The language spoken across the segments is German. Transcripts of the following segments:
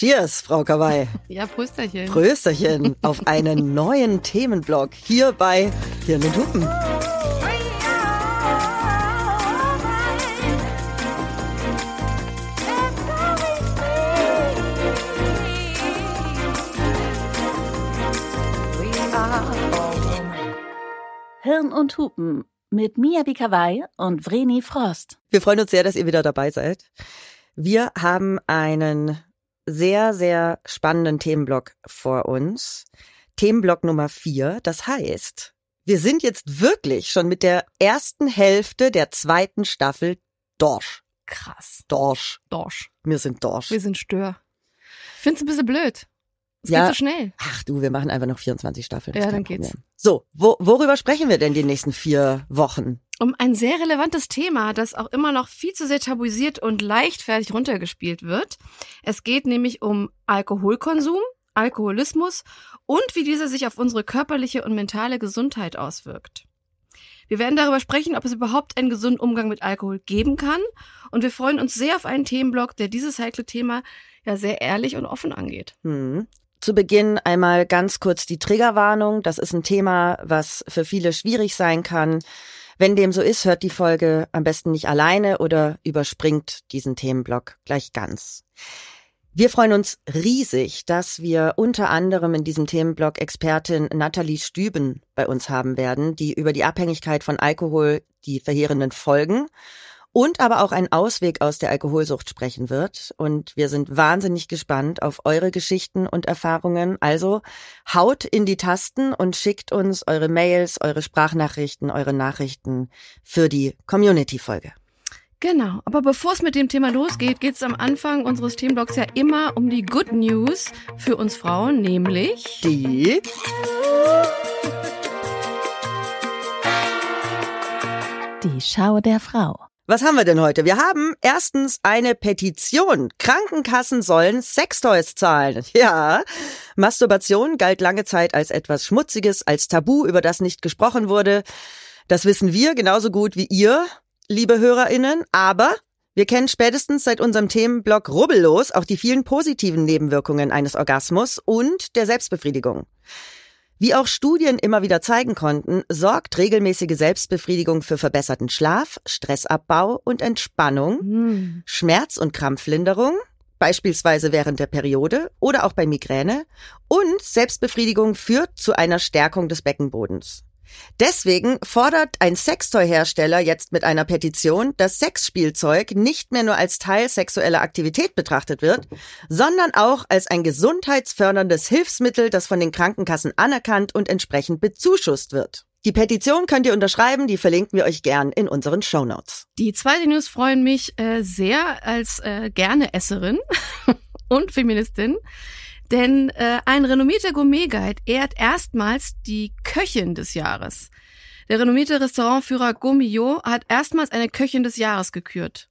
Cheers, Frau Kawai. Ja, Prösterchen. Prösterchen auf einen neuen Themenblock hier bei Hirn und Hupen. Hirn und Hupen mit Mia Bikawai und Vreni Frost. Wir freuen uns sehr, dass ihr wieder dabei seid. Wir haben einen sehr, sehr spannenden Themenblock vor uns. Themenblock Nummer vier. Das heißt, wir sind jetzt wirklich schon mit der ersten Hälfte der zweiten Staffel Dorsch. Krass. Dorsch. Dorsch. Wir sind Dorsch. Wir sind Stör. Ich find's ein bisschen blöd. Es Ja. geht so schnell. Ach du, wir machen einfach noch 24 Staffeln. Ja, dann geht's. Problem. So, wo, worüber sprechen wir denn die nächsten vier Wochen? Um ein sehr relevantes Thema, das auch immer noch viel zu sehr tabuisiert und leichtfertig runtergespielt wird. Es geht nämlich um Alkoholkonsum, Alkoholismus und wie dieser sich auf unsere körperliche und mentale Gesundheit auswirkt. Wir werden darüber sprechen, ob es überhaupt einen gesunden Umgang mit Alkohol geben kann. Und wir freuen uns sehr auf einen Themenblock, der dieses heikle Thema ja sehr ehrlich und offen angeht. Hm. Zu Beginn einmal ganz kurz die Triggerwarnung. Das ist ein Thema, was für viele schwierig sein kann. Wenn dem so ist, hört die Folge am besten nicht alleine oder überspringt diesen Themenblock gleich ganz. Wir freuen uns riesig, dass wir unter anderem in diesem Themenblock Expertin Nathalie Stüben bei uns haben werden, die über die Abhängigkeit von Alkohol, die verheerenden Folgen und aber auch einen Ausweg aus der Alkoholsucht sprechen wird. Und wir sind wahnsinnig gespannt auf eure Geschichten und Erfahrungen. Also haut in die Tasten und schickt uns eure Mails, eure Sprachnachrichten, eure Nachrichten für die Community-Folge. Genau, aber bevor es mit dem Thema losgeht, geht es am Anfang unseres Themenblocks ja immer um die Good News für uns Frauen, nämlich Die Die Schau der Frau. Was haben wir denn heute? Wir haben erstens eine Petition. Krankenkassen sollen Sextoys zahlen. Ja. Masturbation galt lange Zeit als etwas Schmutziges, als Tabu, über das nicht gesprochen wurde. Das wissen wir genauso gut wie ihr, liebe HörerInnen. Aber wir kennen spätestens seit unserem Themenblock Rubbellos auch die vielen positiven Nebenwirkungen eines Orgasmus und der Selbstbefriedigung. Wie auch Studien immer wieder zeigen konnten, sorgt regelmäßige Selbstbefriedigung für verbesserten Schlaf, Stressabbau und Entspannung, hm, Schmerz- und Krampflinderung, beispielsweise während der Periode oder auch bei Migräne, und Selbstbefriedigung führt zu einer Stärkung des Beckenbodens. Deswegen fordert ein Sextoy-Hersteller jetzt mit einer Petition, dass Sexspielzeug nicht mehr nur als Teil sexueller Aktivität betrachtet wird, sondern auch als ein gesundheitsförderndes Hilfsmittel, das von den Krankenkassen anerkannt und entsprechend bezuschusst wird. Die Petition könnt ihr unterschreiben, die verlinken wir euch gern in unseren Shownotes. die zweite News freuen mich äh, sehr als äh, gerne Esserin und Feministin. Denn äh, ein renommierter Gourmet-Guide ehrt erstmals die Köchin des Jahres. Der renommierte Restaurantführer Gourmillot hat erstmals eine Köchin des Jahres gekürt.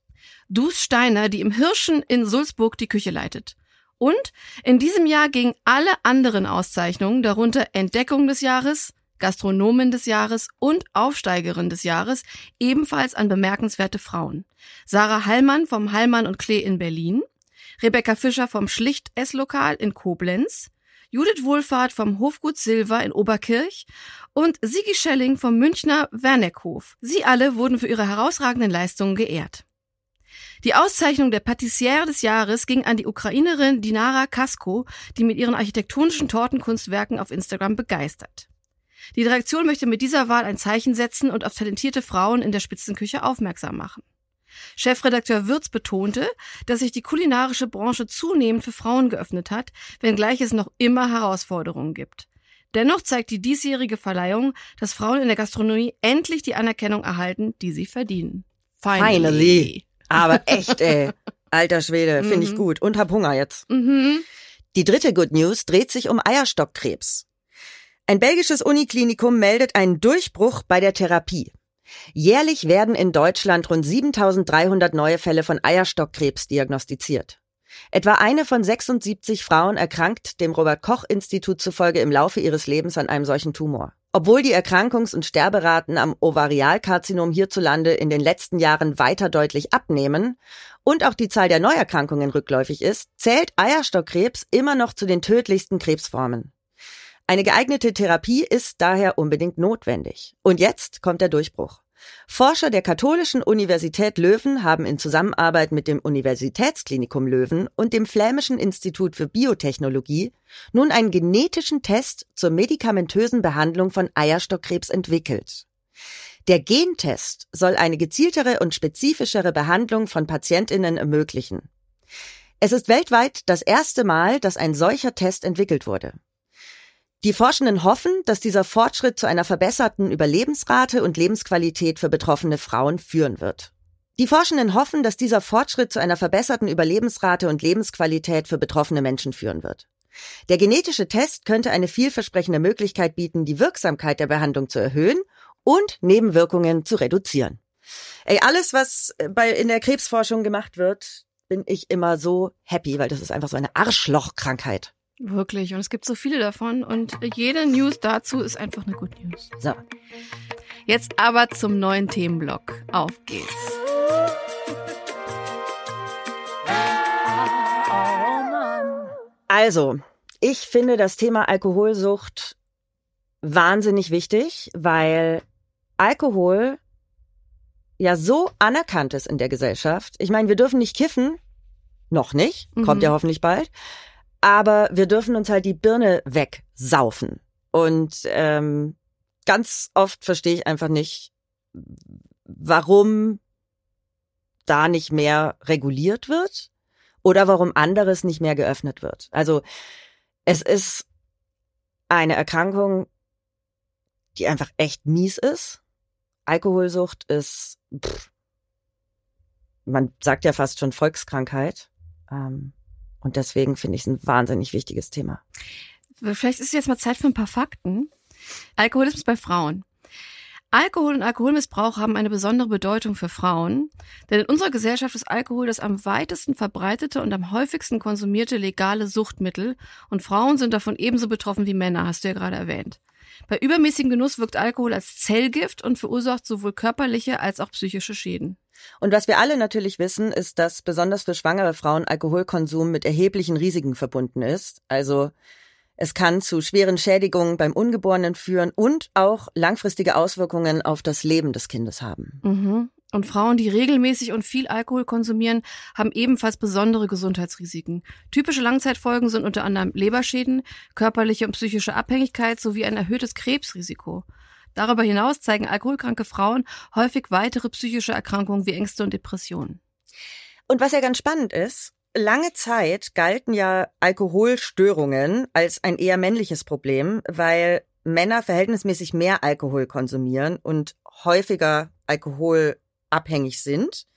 Dus Steiner, die im Hirschen in Sulzburg die Küche leitet. Und in diesem Jahr gingen alle anderen Auszeichnungen, darunter Entdeckung des Jahres, Gastronomin des Jahres und Aufsteigerin des Jahres, ebenfalls an bemerkenswerte Frauen. Sarah Hallmann vom Hallmann und Klee in Berlin, Rebecca Fischer vom Schlicht-Esslokal in Koblenz, Judith Wohlfahrt vom Hofgut Silver in Oberkirch und Sigi Schelling vom Münchner Werneckhof. Sie alle wurden für ihre herausragenden Leistungen geehrt. Die Auszeichnung der Patissiere des Jahres ging an die Ukrainerin Dinara Kasko, die mit ihren architektonischen Tortenkunstwerken auf Instagram begeistert. Die Direktion möchte mit dieser Wahl ein Zeichen setzen und auf talentierte Frauen in der Spitzenküche aufmerksam machen. Chefredakteur Würz betonte, dass sich die kulinarische Branche zunehmend für Frauen geöffnet hat, wenngleich es noch immer Herausforderungen gibt. Dennoch zeigt die diesjährige Verleihung, dass Frauen in der Gastronomie endlich die Anerkennung erhalten, die sie verdienen. Finally. Aber echt, ey. Alter Schwede, finde ich Mhm. gut. Und hab Hunger jetzt. Mhm. Die dritte Good News dreht sich um Eierstockkrebs. Ein belgisches Uniklinikum meldet einen Durchbruch bei der Therapie. Jährlich werden in Deutschland rund 7300 neue Fälle von Eierstockkrebs diagnostiziert. Etwa eine von 76 Frauen erkrankt dem Robert Koch Institut zufolge im Laufe ihres Lebens an einem solchen Tumor. Obwohl die Erkrankungs- und Sterberaten am Ovarialkarzinom hierzulande in den letzten Jahren weiter deutlich abnehmen und auch die Zahl der Neuerkrankungen rückläufig ist, zählt Eierstockkrebs immer noch zu den tödlichsten Krebsformen. Eine geeignete Therapie ist daher unbedingt notwendig. Und jetzt kommt der Durchbruch. Forscher der Katholischen Universität Löwen haben in Zusammenarbeit mit dem Universitätsklinikum Löwen und dem Flämischen Institut für Biotechnologie nun einen genetischen Test zur medikamentösen Behandlung von Eierstockkrebs entwickelt. Der Gentest soll eine gezieltere und spezifischere Behandlung von Patientinnen ermöglichen. Es ist weltweit das erste Mal, dass ein solcher Test entwickelt wurde. Die Forschenden hoffen, dass dieser Fortschritt zu einer verbesserten Überlebensrate und Lebensqualität für betroffene Frauen führen wird. Die Forschenden hoffen, dass dieser Fortschritt zu einer verbesserten Überlebensrate und Lebensqualität für betroffene Menschen führen wird. Der genetische Test könnte eine vielversprechende Möglichkeit bieten, die Wirksamkeit der Behandlung zu erhöhen und Nebenwirkungen zu reduzieren. Ey, alles, was bei, in der Krebsforschung gemacht wird, bin ich immer so happy, weil das ist einfach so eine Arschlochkrankheit. Wirklich. Und es gibt so viele davon. Und jede News dazu ist einfach eine Good News. So. Jetzt aber zum neuen Themenblock. Auf geht's. Also, ich finde das Thema Alkoholsucht wahnsinnig wichtig, weil Alkohol ja so anerkannt ist in der Gesellschaft. Ich meine, wir dürfen nicht kiffen. Noch nicht. Kommt Mhm. ja hoffentlich bald aber wir dürfen uns halt die Birne wegsaufen. Und ähm, ganz oft verstehe ich einfach nicht, warum da nicht mehr reguliert wird oder warum anderes nicht mehr geöffnet wird. Also es ist eine Erkrankung, die einfach echt mies ist. Alkoholsucht ist, pff, man sagt ja fast schon Volkskrankheit. Ähm, und deswegen finde ich es ein wahnsinnig wichtiges Thema. Vielleicht ist es jetzt mal Zeit für ein paar Fakten. Alkoholismus bei Frauen. Alkohol und Alkoholmissbrauch haben eine besondere Bedeutung für Frauen, denn in unserer Gesellschaft ist Alkohol das am weitesten verbreitete und am häufigsten konsumierte legale Suchtmittel und Frauen sind davon ebenso betroffen wie Männer, hast du ja gerade erwähnt. Bei übermäßigem Genuss wirkt Alkohol als Zellgift und verursacht sowohl körperliche als auch psychische Schäden. Und was wir alle natürlich wissen, ist, dass besonders für schwangere Frauen Alkoholkonsum mit erheblichen Risiken verbunden ist. Also es kann zu schweren Schädigungen beim Ungeborenen führen und auch langfristige Auswirkungen auf das Leben des Kindes haben. Mhm. Und Frauen, die regelmäßig und viel Alkohol konsumieren, haben ebenfalls besondere Gesundheitsrisiken. Typische Langzeitfolgen sind unter anderem Leberschäden, körperliche und psychische Abhängigkeit sowie ein erhöhtes Krebsrisiko. Darüber hinaus zeigen alkoholkranke Frauen häufig weitere psychische Erkrankungen wie Ängste und Depressionen. Und was ja ganz spannend ist, lange Zeit galten ja Alkoholstörungen als ein eher männliches Problem, weil Männer verhältnismäßig mehr Alkohol konsumieren und häufiger alkoholabhängig sind.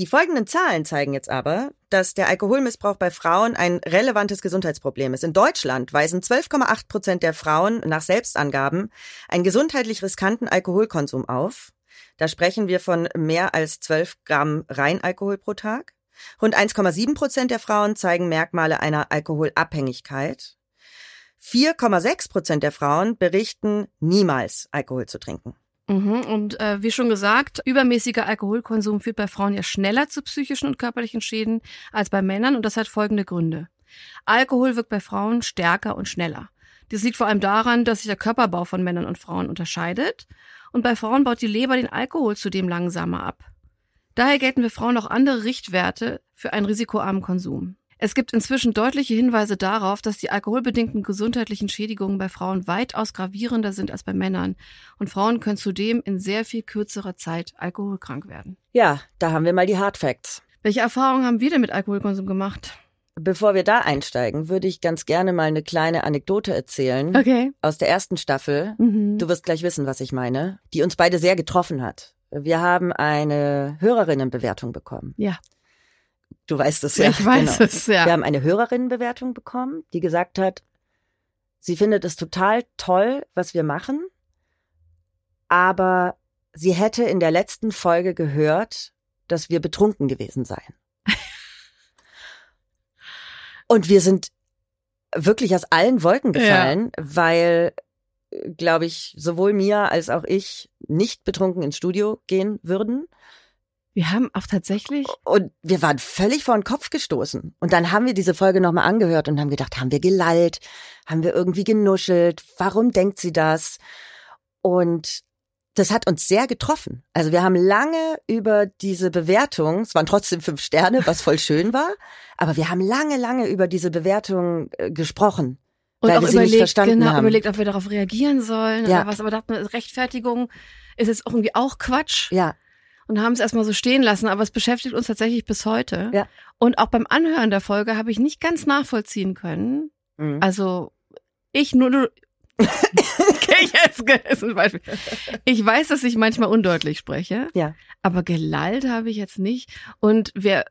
Die folgenden Zahlen zeigen jetzt aber, dass der Alkoholmissbrauch bei Frauen ein relevantes Gesundheitsproblem ist. In Deutschland weisen 12,8 Prozent der Frauen nach Selbstangaben einen gesundheitlich riskanten Alkoholkonsum auf. Da sprechen wir von mehr als 12 Gramm Reinalkohol pro Tag. Rund 1,7 Prozent der Frauen zeigen Merkmale einer Alkoholabhängigkeit. 4,6 Prozent der Frauen berichten, niemals Alkohol zu trinken. Mhm. Und äh, wie schon gesagt, übermäßiger Alkoholkonsum führt bei Frauen ja schneller zu psychischen und körperlichen Schäden als bei Männern und das hat folgende Gründe. Alkohol wirkt bei Frauen stärker und schneller. Dies liegt vor allem daran, dass sich der Körperbau von Männern und Frauen unterscheidet und bei Frauen baut die Leber den Alkohol zudem langsamer ab. Daher gelten für Frauen auch andere Richtwerte für einen risikoarmen Konsum. Es gibt inzwischen deutliche Hinweise darauf, dass die alkoholbedingten gesundheitlichen Schädigungen bei Frauen weitaus gravierender sind als bei Männern. Und Frauen können zudem in sehr viel kürzerer Zeit alkoholkrank werden. Ja, da haben wir mal die Hard Facts. Welche Erfahrungen haben wir denn mit Alkoholkonsum gemacht? Bevor wir da einsteigen, würde ich ganz gerne mal eine kleine Anekdote erzählen Okay. aus der ersten Staffel. Mhm. Du wirst gleich wissen, was ich meine, die uns beide sehr getroffen hat. Wir haben eine Hörerinnenbewertung bekommen. Ja. Du weißt es ja. ich weiß genau. es, ja. Wir haben eine Hörerinnenbewertung bekommen, die gesagt hat, sie findet es total toll, was wir machen, aber sie hätte in der letzten Folge gehört, dass wir betrunken gewesen seien. Und wir sind wirklich aus allen Wolken gefallen, weil, glaube ich, sowohl Mia als auch ich nicht betrunken ins Studio gehen würden. Wir haben auch tatsächlich. Und wir waren völlig vor den Kopf gestoßen. Und dann haben wir diese Folge nochmal angehört und haben gedacht, haben wir gelallt? Haben wir irgendwie genuschelt? Warum denkt sie das? Und das hat uns sehr getroffen. Also wir haben lange über diese Bewertung, es waren trotzdem fünf Sterne, was voll schön war, aber wir haben lange, lange über diese Bewertung äh, gesprochen. Und weil auch wir sie nicht überlegt, verstanden genau, haben. überlegt, ob wir darauf reagieren sollen Ja. oder was. Aber dachten, wir, Rechtfertigung ist jetzt irgendwie auch Quatsch. Ja, und haben es erstmal so stehen lassen, aber es beschäftigt uns tatsächlich bis heute. Ja. Und auch beim Anhören der Folge habe ich nicht ganz nachvollziehen können. mhm. Also ich nur, nur okay, jetzt ist ein Beispiel. Ich weiß, dass ich manchmal undeutlich spreche, Ja. aber gelallt habe ich jetzt nicht. Und wir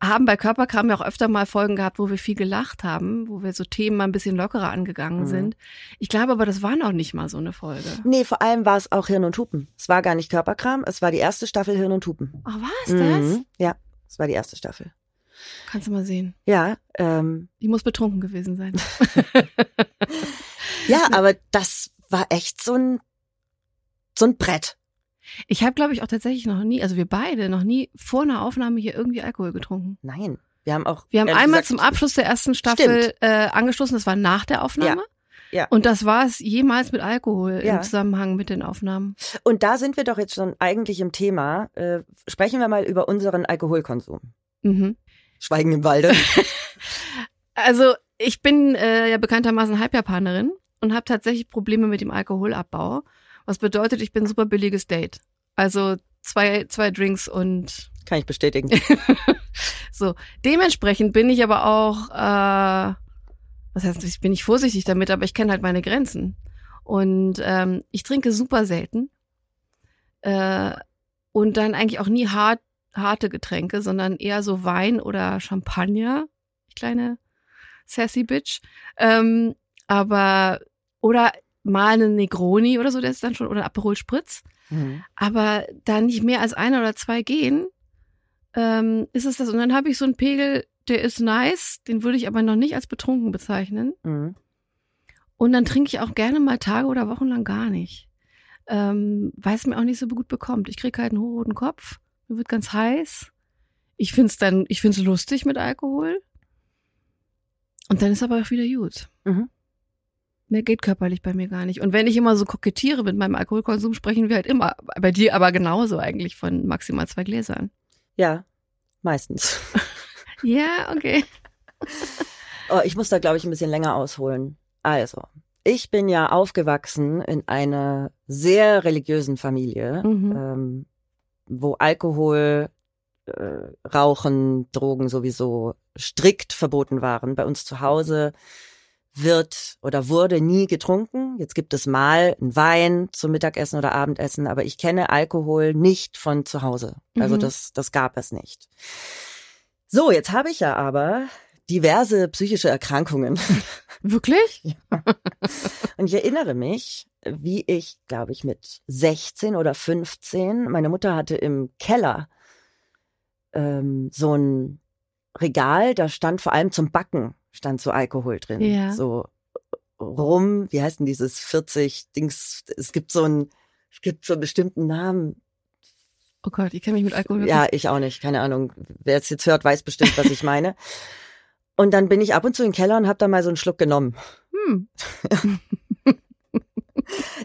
haben bei Körperkram ja auch öfter mal Folgen gehabt, wo wir viel gelacht haben, wo wir so Themen mal ein bisschen lockerer angegangen Mhm. sind. Ich glaube aber, das war noch nicht mal so eine Folge. Nee, vor allem war es auch Hirn und Hupen. Es war gar nicht Körperkram, es war die erste Staffel Hirn und Hupen. Ach, war es das? Mhm. Ja, es war die erste Staffel. Kannst du mal sehen. Ja, ähm, Die muss betrunken gewesen sein. ja, aber das war echt so ein so ein Brett. Ich habe, glaube ich, auch tatsächlich noch nie, also wir beide, noch nie vor einer Aufnahme hier irgendwie Alkohol getrunken. Nein, wir haben auch. Wir haben einmal gesagt, zum Abschluss der ersten Staffel äh, angestoßen, das war nach der Aufnahme. Ja. Und das war es jemals mit Alkohol Ja. im Zusammenhang mit den Aufnahmen. Und da sind wir doch jetzt schon eigentlich im Thema. Äh, sprechen wir mal über unseren Alkoholkonsum. Mhm. Schweigen im Walde. Also ich bin äh, ja bekanntermaßen Halbjapanerin und habe tatsächlich Probleme mit dem Alkoholabbau. Was bedeutet, ich bin super billiges Date. Also zwei, zwei Drinks und Kann ich bestätigen. so. Dementsprechend bin ich aber auch, äh, was heißt, ich bin nicht vorsichtig damit, aber ich kenne halt meine Grenzen. Und ähm, ich trinke super selten. Äh, und dann eigentlich auch nie hart, harte Getränke, sondern eher so Wein oder Champagner. Ich kleine sassy Bitch. Ähm, aber, oder mal eine Negroni oder so, der ist dann schon, oder Aperol Spritz Mhm. aber da nicht mehr als eine oder zwei gehen, ähm, ist es das. Und dann habe ich so einen Pegel, der ist nice, den würde ich aber noch nicht als betrunken bezeichnen. Mhm. Und dann trinke ich auch gerne mal Tage oder Wochen lang gar nicht. Ähm, weil es mir auch nicht so gut bekommt. Ich kriege halt einen hochroten Kopf, mir wird ganz heiß. Ich find's dann, ich find's lustig mit Alkohol. Und dann ist aber auch wieder gut. Mhm. Mehr geht körperlich bei mir gar nicht. Und wenn ich immer so kokettiere mit meinem Alkoholkonsum, sprechen wir halt immer, bei dir aber genauso eigentlich von maximal zwei Gläsern. Ja, meistens. Ja, okay. Oh, ich muss da, glaube ich, ein bisschen länger ausholen. Also, ich bin ja aufgewachsen in einer sehr religiösen Familie, Mhm. ähm, wo Alkohol, äh, Rauchen, Drogen sowieso strikt verboten waren. Bei uns zu Hause wird oder wurde nie getrunken. Jetzt gibt es mal einen Wein zum Mittagessen oder Abendessen, aber ich kenne Alkohol nicht von zu Hause. Also Mhm. das, das gab es nicht. So, jetzt habe ich ja aber diverse psychische Erkrankungen. Wirklich? Und ich erinnere mich, wie ich, glaube ich, mit 16 oder 15, meine Mutter hatte im Keller ähm, so ein Regal, da stand vor allem zum Backen, stand so Alkohol drin. Ja. So rum, wie heißt denn dieses 40 Dings, es gibt so ein, es gibt so einen bestimmten Namen. Oh Gott, ich kenne mich mit Alkohol Ja, ich auch nicht, keine Ahnung. Wer es jetzt hört, weiß bestimmt, was ich meine. Und dann bin ich ab und zu in den Keller und habe da mal so einen Schluck genommen. Hm.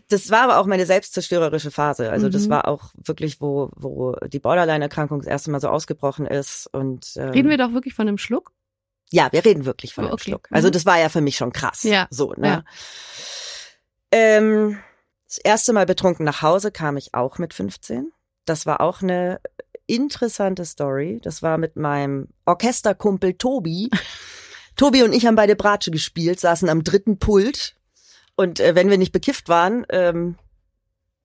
Das war aber auch meine selbstzerstörerische Phase. Also das Mhm. war auch wirklich, wo, wo die Borderline-Erkrankung das erste Mal so ausgebrochen ist. Und ähm, Reden wir doch wirklich von einem Schluck? Ja, wir reden wirklich von Oh, einem okay. Schluck. Also Mhm. das war ja für mich schon krass. Ja. So, ne? Ja. Ähm, das erste Mal betrunken nach Hause kam ich auch mit 15. Das war auch eine interessante Story. Das war mit meinem Orchesterkumpel Tobi. Tobi und ich haben beide Bratsche gespielt, saßen am dritten Pult. Und äh, wenn wir nicht bekifft waren, ähm,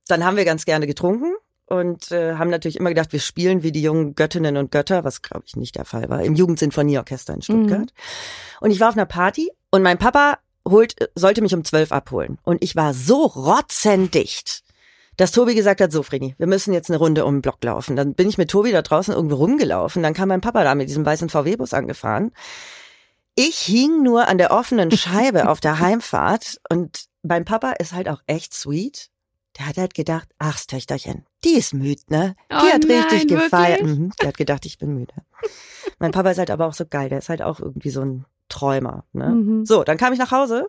dann haben wir ganz gerne getrunken und äh, haben natürlich immer gedacht, wir spielen wie die jungen Göttinnen und Götter, was glaube ich nicht der Fall war, im Jugendsinfonieorchester in Stuttgart. Und ich war auf einer Party und mein Papa holt, sollte mich um zwölf abholen. Und ich war so rotzendicht, dass Tobi gesagt hat, so Vreni, wir müssen jetzt eine Runde um den Block laufen. Dann bin ich mit Tobi da draußen irgendwo rumgelaufen. Dann kam mein Papa da mit diesem weißen VW-Bus angefahren. Ich hing nur an der offenen Scheibe auf der Heimfahrt und mein Papa ist halt auch echt sweet. Der hat halt gedacht, ach, Töchterchen, die ist müde, ne? Die Oh hat richtig nein, gefeiert. wirklich? Mhm, der hat gedacht, ich bin müde. mein Papa ist halt aber auch so geil, der ist halt auch irgendwie so ein Träumer, ne? Mhm. So, dann kam ich nach Hause,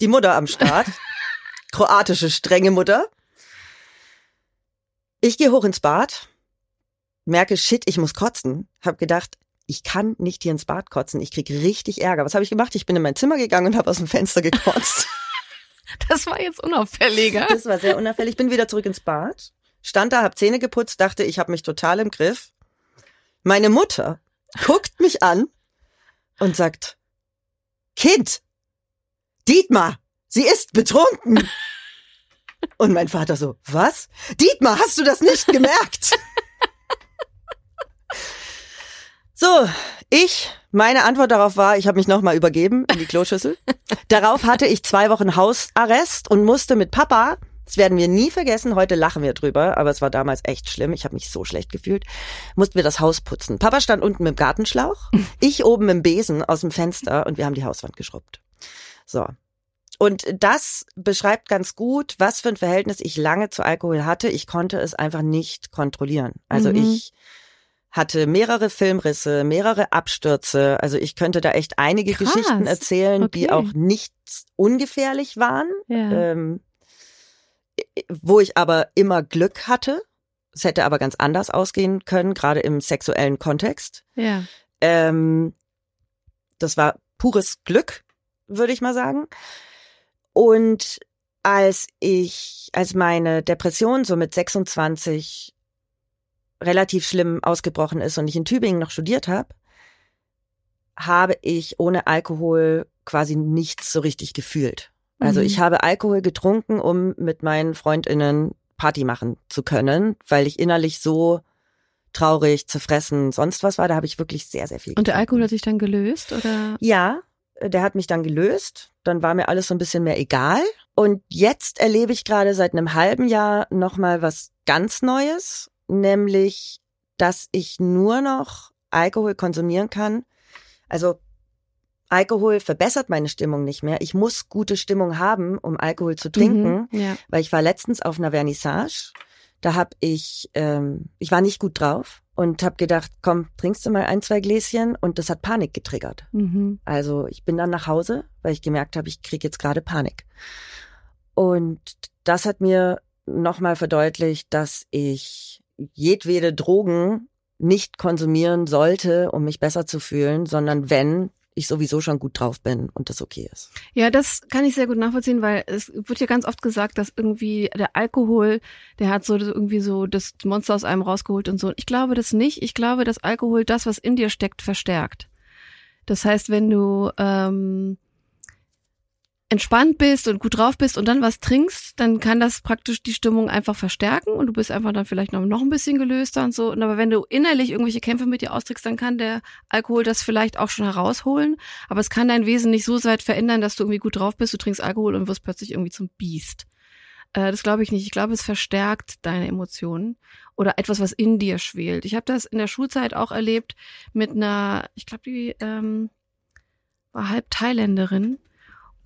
die Mutter am Start, kroatische strenge Mutter. Ich gehe hoch ins Bad, merke, shit, ich muss kotzen. Hab gedacht, ich kann nicht hier ins Bad kotzen, ich krieg richtig Ärger. Was habe ich gemacht? Ich bin in mein Zimmer gegangen und habe aus dem Fenster gekotzt. Das war jetzt unauffälliger. Das war sehr unauffällig. Ich bin wieder zurück ins Bad, stand da, hab Zähne geputzt, dachte, ich habe mich total im Griff. Meine Mutter guckt mich an und sagt, Kind, Dietmar, sie ist betrunken. Und mein Vater so, was? Dietmar, hast du das nicht gemerkt? So, ich, meine Antwort darauf war, ich habe mich nochmal übergeben in die Kloschüssel. Darauf hatte ich zwei Wochen Hausarrest und musste mit Papa, das werden wir nie vergessen, heute lachen wir drüber, aber es war damals echt schlimm, ich habe mich so schlecht gefühlt, mussten wir das Haus putzen. Papa stand unten mit dem Gartenschlauch, ich oben mit dem Besen aus dem Fenster und wir haben die Hauswand geschrubbt. So. Und das beschreibt ganz gut, was für ein Verhältnis ich lange zu Alkohol hatte. Ich konnte es einfach nicht kontrollieren. Also Mhm. ich hatte mehrere Filmrisse, mehrere Abstürze. Also ich könnte da echt einige Krass. Geschichten erzählen, die Okay. auch nicht ungefährlich waren, Ja. ähm, wo ich aber immer Glück hatte. Es hätte aber ganz anders ausgehen können, gerade im sexuellen Kontext. ja. Ähm, das war pures Glück, würde ich mal sagen. Und als ich, als meine Depression so mit 26 relativ schlimm ausgebrochen ist und ich in Tübingen noch studiert habe, habe ich ohne Alkohol quasi nichts so richtig gefühlt. Also Mhm. ich habe Alkohol getrunken, um mit meinen Freundinnen Party machen zu können, weil ich innerlich so traurig, zerfressen, sonst was war. Da habe ich wirklich sehr, sehr viel Und der getrunken. Alkohol hat sich dann gelöst, oder? Ja, der hat mich dann gelöst. Dann war mir alles so ein bisschen mehr egal. Und jetzt erlebe ich gerade seit einem halben Jahr nochmal was ganz Neues, nämlich, dass ich nur noch Alkohol konsumieren kann. Also Alkohol verbessert meine Stimmung nicht mehr. Ich muss gute Stimmung haben, um Alkohol zu trinken, Mhm. Ja. weil ich war letztens auf einer Vernissage. Da hab ich, ähm, ich war nicht gut drauf und habe gedacht, komm, trinkst du mal ein, zwei Gläschen und das hat Panik getriggert. Mhm. Also ich bin dann nach Hause, weil ich gemerkt habe, ich kriege jetzt gerade Panik. Und das hat mir nochmal verdeutlicht, dass ich jedwede Drogen nicht konsumieren sollte, um mich besser zu fühlen, sondern wenn ich sowieso schon gut drauf bin und das okay ist. Ja, das kann ich sehr gut nachvollziehen, weil es wird ja ganz oft gesagt, dass irgendwie der Alkohol, der hat so irgendwie so das Monster aus einem rausgeholt und so. Ich glaube das nicht. Ich glaube, dass Alkohol das, was in dir steckt, verstärkt. Das heißt, wenn du ähm, entspannt bist und gut drauf bist und dann was trinkst, dann kann das praktisch die Stimmung einfach verstärken und du bist einfach dann vielleicht noch, noch ein bisschen gelöster und so. Und aber wenn du innerlich irgendwelche Kämpfe mit dir austrägst, dann kann der Alkohol das vielleicht auch schon herausholen. Aber es kann dein Wesen nicht so weit verändern, dass du irgendwie gut drauf bist, du trinkst Alkohol und wirst plötzlich irgendwie zum Biest. Äh, das glaube ich nicht. Ich glaube, es verstärkt deine Emotionen oder etwas, was in dir schwelt. Ich habe das in der Schulzeit auch erlebt mit einer, ich glaube, die ähm, war halb Thailänderin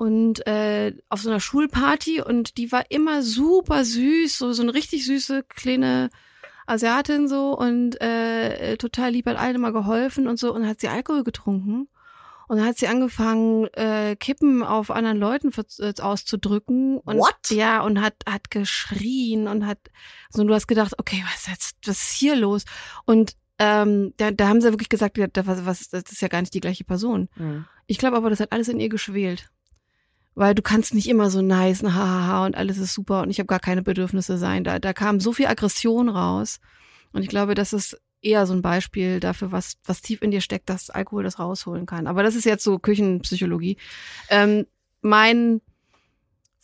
und äh, auf so einer Schulparty und die war immer super süß, so so eine richtig süße kleine Asiatin so und äh, total lieb, hat allen immer geholfen und so und hat sie Alkohol getrunken und dann hat sie angefangen äh, Kippen auf anderen Leuten äh, auszudrücken und What? ja und hat hat geschrien und hat so und du hast gedacht, okay, was ist jetzt was ist hier los und ähm, da, da haben sie wirklich gesagt, was, was, das ist ja gar nicht die gleiche Person. Ich glaube aber, das hat alles in ihr geschwelt. Weil du kannst nicht immer so nice, und hahaha und alles ist super und ich habe gar keine Bedürfnisse sein. Da, da kam so viel Aggression raus. Und ich glaube, das ist eher so ein Beispiel dafür, was, was tief in dir steckt, dass Alkohol das rausholen kann. Aber das ist jetzt so Küchenpsychologie. Ähm, mein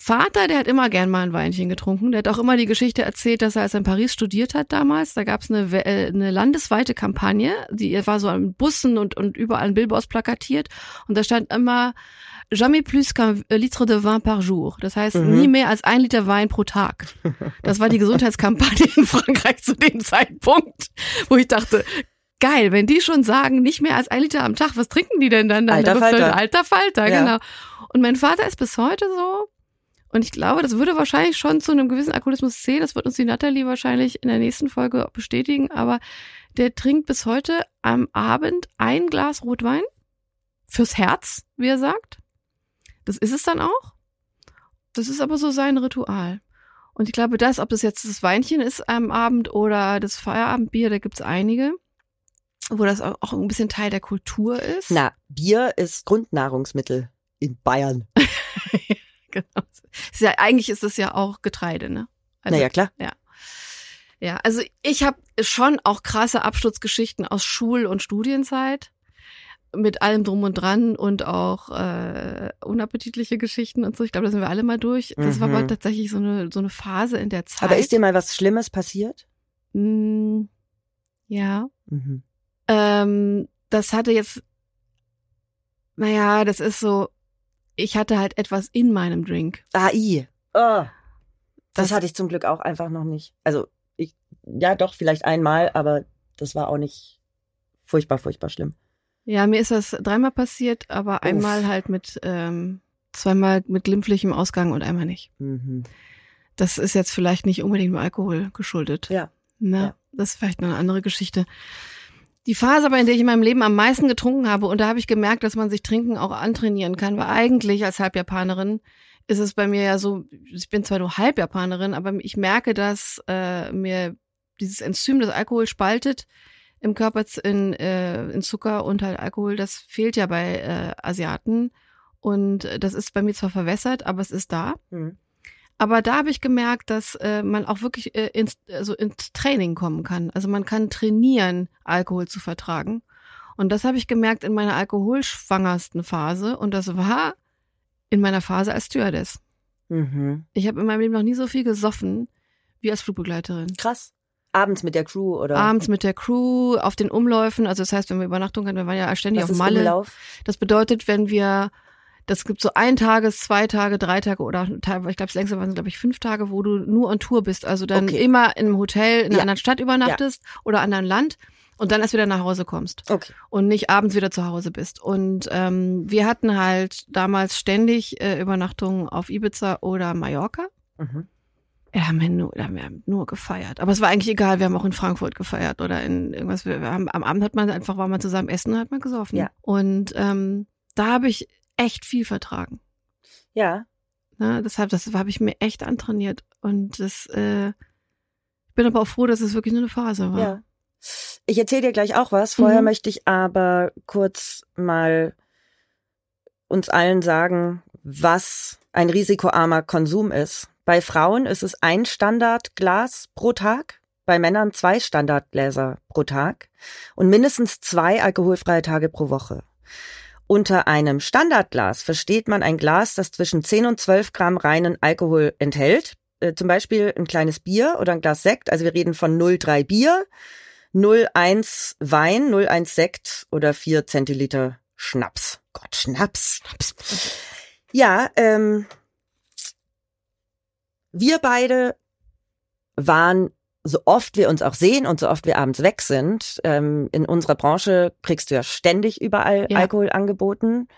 Vater, der hat immer gern mal ein Weinchen getrunken. Der hat auch immer die Geschichte erzählt, dass er als er in Paris studiert hat damals, da gab es eine, äh, eine landesweite Kampagne, die war so an Bussen und, und überall an Billboards plakatiert. Und da stand immer jamais plus qu'un litre de vin par jour. Das heißt, Mhm. nie mehr als ein Liter Wein pro Tag. Das war die Gesundheitskampagne in Frankreich zu dem Zeitpunkt, wo ich dachte, geil, wenn die schon sagen, nicht mehr als ein Liter am Tag, was trinken die denn dann? dann Alter Bevölkerung? Falter. Alter Falter, Ja. genau. Und mein Vater ist bis heute so. Und ich glaube, das würde wahrscheinlich schon zu einem gewissen Alkoholismus zählen. Das wird uns die Natalie wahrscheinlich in der nächsten Folge bestätigen. Aber der trinkt bis heute am Abend ein Glas Rotwein fürs Herz, wie er sagt. Das ist es dann auch. Das ist aber so sein Ritual. Und ich glaube, das, ob das jetzt das Weinchen ist am Abend oder das Feierabendbier, da gibt's einige, wo das auch ein bisschen Teil der Kultur ist. Na, Bier ist Grundnahrungsmittel in Bayern. genau. Ist ja, eigentlich ist es ja auch Getreide, ne? Also, naja, klar. Ja. Ja, also ich habe schon auch krasse Absturzgeschichten aus Schul- und Studienzeit mit allem drum und dran und auch äh, unappetitliche Geschichten und so. Ich glaube, da sind wir alle mal durch. Das Mhm. war aber tatsächlich so eine so eine Phase in der Zeit. Aber ist dir mal was Schlimmes passiert? Mm, ja. Mhm. Ähm, das hatte jetzt, naja, das ist so, ich hatte halt etwas in meinem Drink. AI. Oh, das, Das- hatte ich zum Glück auch einfach noch nicht. Also, ich, ja, doch, vielleicht einmal, aber das war auch nicht furchtbar, furchtbar schlimm. Ja, mir ist das dreimal passiert, aber einmal halt mit, ähm, zweimal mit glimpflichem Ausgang und einmal nicht. Mhm. Das ist jetzt vielleicht nicht unbedingt dem Alkohol geschuldet. Ja. Ne? Ja. Das ist vielleicht noch eine andere Geschichte. Die Phase aber, in der ich in meinem Leben am meisten getrunken habe, und da habe ich gemerkt, dass man sich Trinken auch antrainieren kann, weil eigentlich als Halbjapanerin ist es bei mir ja so, ich bin zwar nur Halbjapanerin, aber ich merke, dass äh, mir dieses Enzym, das Alkohol spaltet, im Körper in, äh, in Zucker und halt Alkohol, das fehlt ja bei äh, Asiaten. Und äh, das ist bei mir zwar verwässert, aber es ist da. Mhm. Aber da habe ich gemerkt, dass äh, man auch wirklich äh, ins, also ins Training kommen kann. Also man kann trainieren, Alkohol zu vertragen. Und das habe ich gemerkt in meiner alkoholschwangersten Phase. Und das war in meiner Phase als Stewardess. Mhm. Ich habe in meinem Leben noch nie so viel gesoffen wie als Flugbegleiterin. Krass. Abends mit der Crew oder? Abends mit der Crew, auf den Umläufen. Also das heißt, wenn wir Übernachtung hatten, wir waren ja ständig Was auf Malle. Umlauf? Das bedeutet, wenn wir, das gibt so ein Tages, zwei Tage, drei Tage oder teilweise, ich glaube, das längste waren, glaube ich, fünf Tage, wo du nur on Tour bist. Also dann Okay. immer in einem Hotel in einer Ja. anderen Stadt übernachtest oder anderen Land und dann erst wieder nach Hause kommst Okay. und nicht abends wieder zu Hause bist. Und ähm, wir hatten halt damals ständig äh, Übernachtungen auf Ibiza oder Mallorca. Mhm. Ja, haben wir, nur, da haben wir nur gefeiert. Aber es war eigentlich egal, wir haben auch in Frankfurt gefeiert oder in irgendwas. Wir wir haben, am Abend hat man einfach, war man zusammen essen und hat man gesoffen. Ja. Und ähm, da habe ich echt viel vertragen. Ja. Ne? Deshalb, das habe ich mir echt antrainiert. Und das, äh, ich bin aber auch froh, dass es wirklich nur eine Phase war. Ja. Ich erzähle dir gleich auch was. Vorher Mhm. möchte ich aber kurz mal uns allen sagen, was ein risikoarmer Konsum ist. Bei Frauen ist es ein Standardglas pro Tag, bei Männern zwei Standardgläser pro Tag und mindestens zwei alkoholfreie Tage pro Woche. Unter einem Standardglas versteht man ein Glas, das zwischen 10 und 12 Gramm reinen Alkohol enthält. Äh, zum Beispiel ein kleines Bier oder ein Glas Sekt. Also wir reden von 0,3 Bier, 0,1 Wein, 0,1 Sekt oder 4 Zentiliter Schnaps. Gott, Schnaps. Schnaps. Ja, ähm, wir beide waren, so oft wir uns auch sehen und so oft wir abends weg sind, ähm, in unserer Branche kriegst du ja ständig überall Ja. Alkohol angeboten.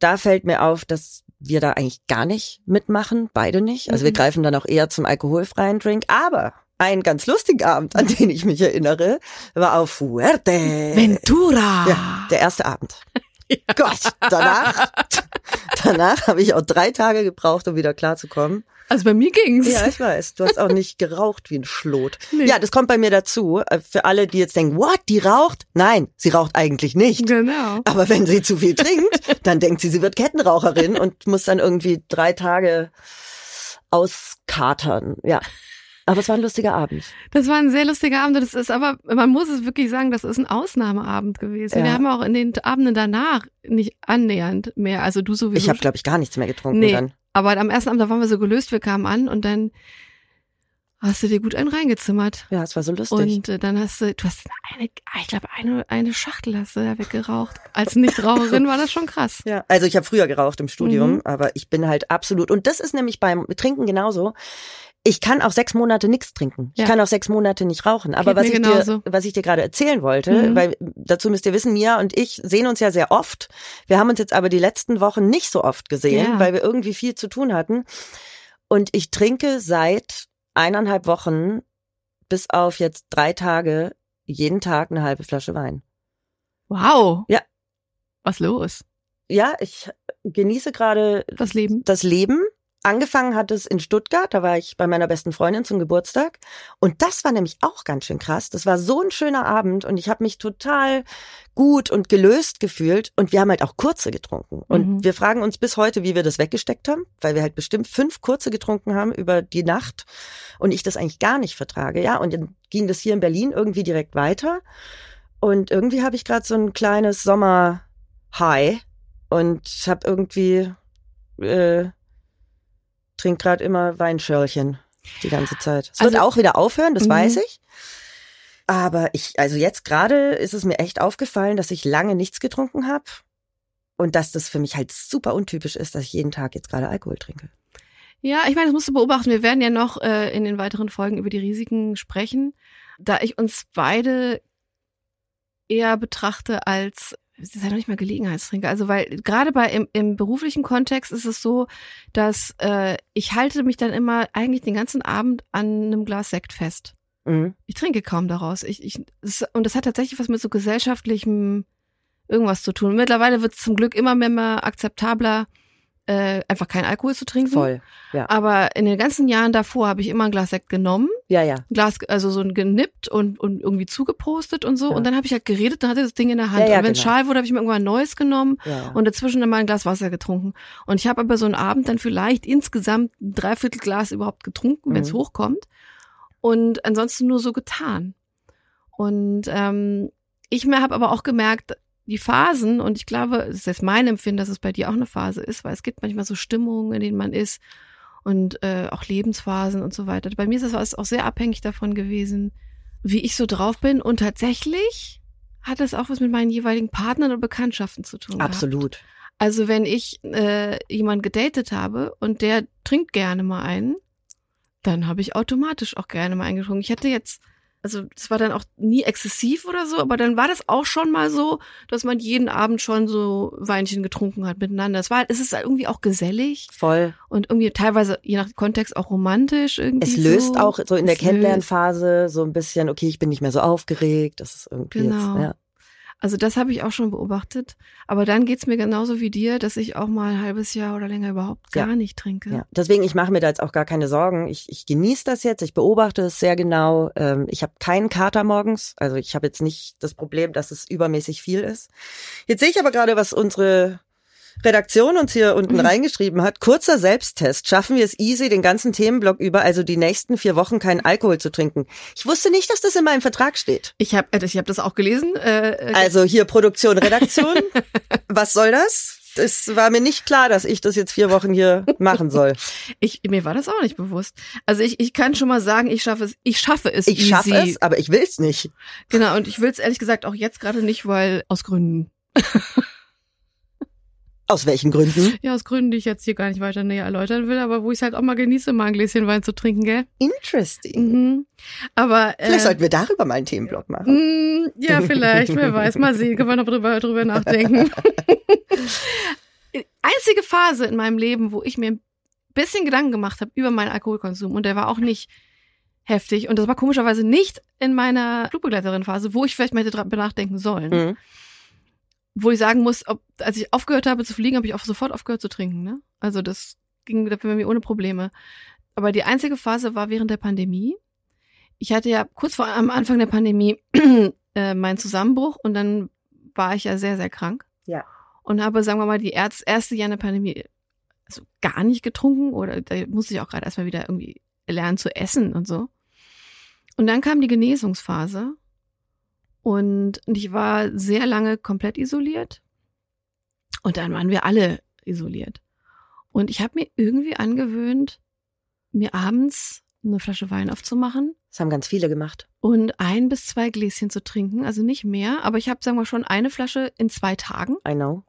Da fällt mir auf, dass wir da eigentlich gar nicht mitmachen, beide nicht. Also wir Mhm. greifen dann auch eher zum alkoholfreien Drink. Aber ein ganz lustiger Abend, an den ich mich erinnere, war auf Fuerte. Ventura! Ja, der erste Abend. Gott, danach, danach habe ich auch drei Tage gebraucht, um wieder klarzukommen. Also bei mir ging's. Ja, ich weiß. Du hast auch nicht geraucht wie ein Schlot. Nee. Ja, das kommt bei mir dazu. Äh, Für alle, die jetzt denken, what, die raucht? Nein, sie raucht eigentlich nicht. Genau. Aber wenn sie zu viel trinkt, dann denkt sie, sie wird Kettenraucherin und muss dann irgendwie drei Tage auskatern. Ja. Aber es war ein lustiger Abend. Das war ein sehr lustiger Abend. Das ist aber, man muss es wirklich sagen, das ist ein Ausnahmeabend gewesen. Ja. Wir haben auch in den Abenden danach nicht annähernd mehr. Also du sowieso. Ich habe, glaube ich, gar nichts mehr getrunken Nee. dann. aber am ersten Abend, da waren wir so gelöst, wir kamen an und dann hast du dir gut einen reingezimmert. Ja, es war so lustig. Und äh, dann hast du, du hast eine, ich glaube, eine, eine Schachtel hast du da weggeraucht. Als Nichtraucherin war das schon krass. Ja, also ich habe früher geraucht im Studium, Mhm. aber ich bin halt absolut und das ist nämlich beim Trinken genauso. Ich kann auch sechs Monate nichts trinken. Ich Ja. kann auch sechs Monate nicht rauchen. Aber Geht was ich, genauso. dir, was ich dir gerade erzählen wollte, Mhm. weil dazu müsst ihr wissen, Mia und ich sehen uns ja sehr oft. Wir haben uns jetzt aber die letzten Wochen nicht so oft gesehen, Ja. weil wir irgendwie viel zu tun hatten. Und ich trinke seit eineinhalb Wochen bis auf jetzt drei Tage jeden Tag eine halbe Flasche Wein. Wow. Ja. Was los? Ja, ich genieße gerade Das Leben. das Leben. Angefangen hat es in Stuttgart, da war ich bei meiner besten Freundin zum Geburtstag. Und das war nämlich auch ganz schön krass. Das war so ein schöner Abend und ich habe mich total gut und gelöst gefühlt. Und wir haben halt auch kurze getrunken. Und Mhm. wir fragen uns bis heute, wie wir das weggesteckt haben, weil wir halt bestimmt fünf kurze getrunken haben über die Nacht und ich das eigentlich gar nicht vertrage. Ja, und dann ging das hier in Berlin irgendwie direkt weiter. Und irgendwie habe ich gerade so ein kleines Sommer-High und habe irgendwie äh, trink gerade immer Weinschörlchen die ganze Zeit. Es wird Also- auch wieder aufhören, das Mhm. weiß ich. Aber ich, also jetzt gerade ist es mir echt aufgefallen, dass ich lange nichts getrunken habe und dass das für mich halt super untypisch ist, dass ich jeden Tag jetzt gerade Alkohol trinke. Ja, ich meine, das musst du beobachten. Wir werden ja noch äh, in den weiteren Folgen über die Risiken sprechen. Da ich uns beide eher betrachte als es ist ja noch nicht mal Gelegenheitstrinker. Also weil gerade bei im, im beruflichen Kontext ist es so, dass äh, ich halte mich dann immer eigentlich den ganzen Abend an einem Glas Sekt fest. Mhm. Ich trinke kaum daraus. Ich, ich, es, und das hat tatsächlich was mit so gesellschaftlichem irgendwas zu tun. Mittlerweile wird es zum Glück immer mehr, mehr akzeptabler, äh, einfach keinen Alkohol zu trinken. Voll. Aber in den ganzen Jahren davor habe ich immer ein Glas Sekt genommen, Ja, ja. ein Glas, also so ein genippt und, und irgendwie zugepostet und so. Ja. Und dann habe ich halt geredet und hatte das Ding in der Hand. Ja, ja, und wenn es genau. schal wurde, habe ich mir irgendwann ein neues genommen ja, ja. und dazwischen dann mal ein Glas Wasser getrunken. Und ich habe aber so einen Abend dann vielleicht insgesamt ein Dreiviertelglas überhaupt getrunken, wenn es Mhm. hochkommt. Und ansonsten nur so getan. Und ähm, ich mir habe aber auch gemerkt, die Phasen, und ich glaube, es ist jetzt mein Empfinden, dass es bei dir auch eine Phase ist, weil es gibt manchmal so Stimmungen, in denen man ist und äh, auch Lebensphasen und so weiter. Bei mir ist das auch sehr abhängig davon gewesen, wie ich so drauf bin. Und tatsächlich hat das auch was mit meinen jeweiligen Partnern oder Bekanntschaften zu tun. gehabt. Absolut. Also wenn ich äh, jemanden gedatet habe und der trinkt gerne mal einen, dann habe ich automatisch auch gerne mal einen getrunken. Ich hatte jetzt, also das war dann auch nie exzessiv oder so, aber dann war das auch schon mal so, dass man jeden Abend schon so Weinchen getrunken hat miteinander. Es war, halt- es ist halt irgendwie auch gesellig Voll. und irgendwie teilweise je nach Kontext auch romantisch irgendwie. Es löst so. auch so in der Es löst. Kennenlernphase so ein bisschen, okay, ich bin nicht mehr so aufgeregt. Das ist irgendwie Genau. jetzt, ja. Also das habe ich auch schon beobachtet. Aber dann geht's mir genauso wie dir, dass ich auch mal ein halbes Jahr oder länger überhaupt gar Ja. nicht trinke. Ja, deswegen, ich mache mir da jetzt auch gar keine Sorgen. Ich, ich genieße das jetzt, ich beobachte es sehr genau. Ähm, ich habe keinen Kater morgens. Also ich habe jetzt nicht das Problem, dass es übermäßig viel ist. Jetzt sehe ich aber gerade, was unsere Redaktion uns hier unten Mhm. reingeschrieben hat. Kurzer Selbsttest. Schaffen wir es easy, den ganzen Themenblock über, also die nächsten vier Wochen keinen Alkohol zu trinken? Ich wusste nicht, dass das in meinem Vertrag steht. Ich habe ich hab das auch gelesen. Äh, äh, Also hier Produktion, Redaktion. Was soll das? Es war mir nicht klar, dass ich das jetzt vier Wochen hier machen soll. ich, mir war das auch nicht bewusst. Also ich, ich kann schon mal sagen, ich schaffe es. Ich schaffe es. Ich schaffe easy. es, aber ich will es nicht. Genau. Und ich will es ehrlich gesagt auch jetzt gerade nicht, weil aus Gründen. Aus welchen Gründen? Ja, aus Gründen, die ich jetzt hier gar nicht weiter näher erläutern will, aber wo ich es halt auch mal genieße, mal ein Gläschen Wein zu trinken, gell? Interesting. Mhm. Aber äh, Vielleicht sollten wir darüber mal einen Themenblock machen. Mm, Ja, vielleicht, wer weiß. Mal sehen, können wir noch drüber, drüber nachdenken. Einzige Phase in meinem Leben, wo ich mir ein bisschen Gedanken gemacht habe über meinen Alkoholkonsum und der war auch nicht heftig und das war komischerweise nicht in meiner Flugbegleiterin-Phase, wo ich vielleicht mal hätte drüber nachdenken sollen. Mhm. Wo ich sagen muss, ob, als ich aufgehört habe zu fliegen, habe ich auch sofort aufgehört zu trinken. Ne? Also das ging bei mir ohne Probleme. Aber die einzige Phase war während der Pandemie. Ich hatte ja kurz vor am Anfang der Pandemie äh, meinen Zusammenbruch und dann war ich ja sehr, sehr krank. Ja. Und habe, sagen wir mal, die erz- erste Jahr in der Pandemie also gar nicht getrunken oder da musste ich auch gerade erstmal wieder irgendwie lernen zu essen und so. Und dann kam die Genesungsphase und ich war sehr lange komplett isoliert. Und dann waren wir alle isoliert. Und ich habe mir irgendwie angewöhnt, mir abends eine Flasche Wein aufzumachen Das haben ganz viele gemacht. und ein bis zwei Gläschen zu trinken, also nicht mehr, aber ich habe sagen wir schon eine Flasche in zwei Tagen. I know.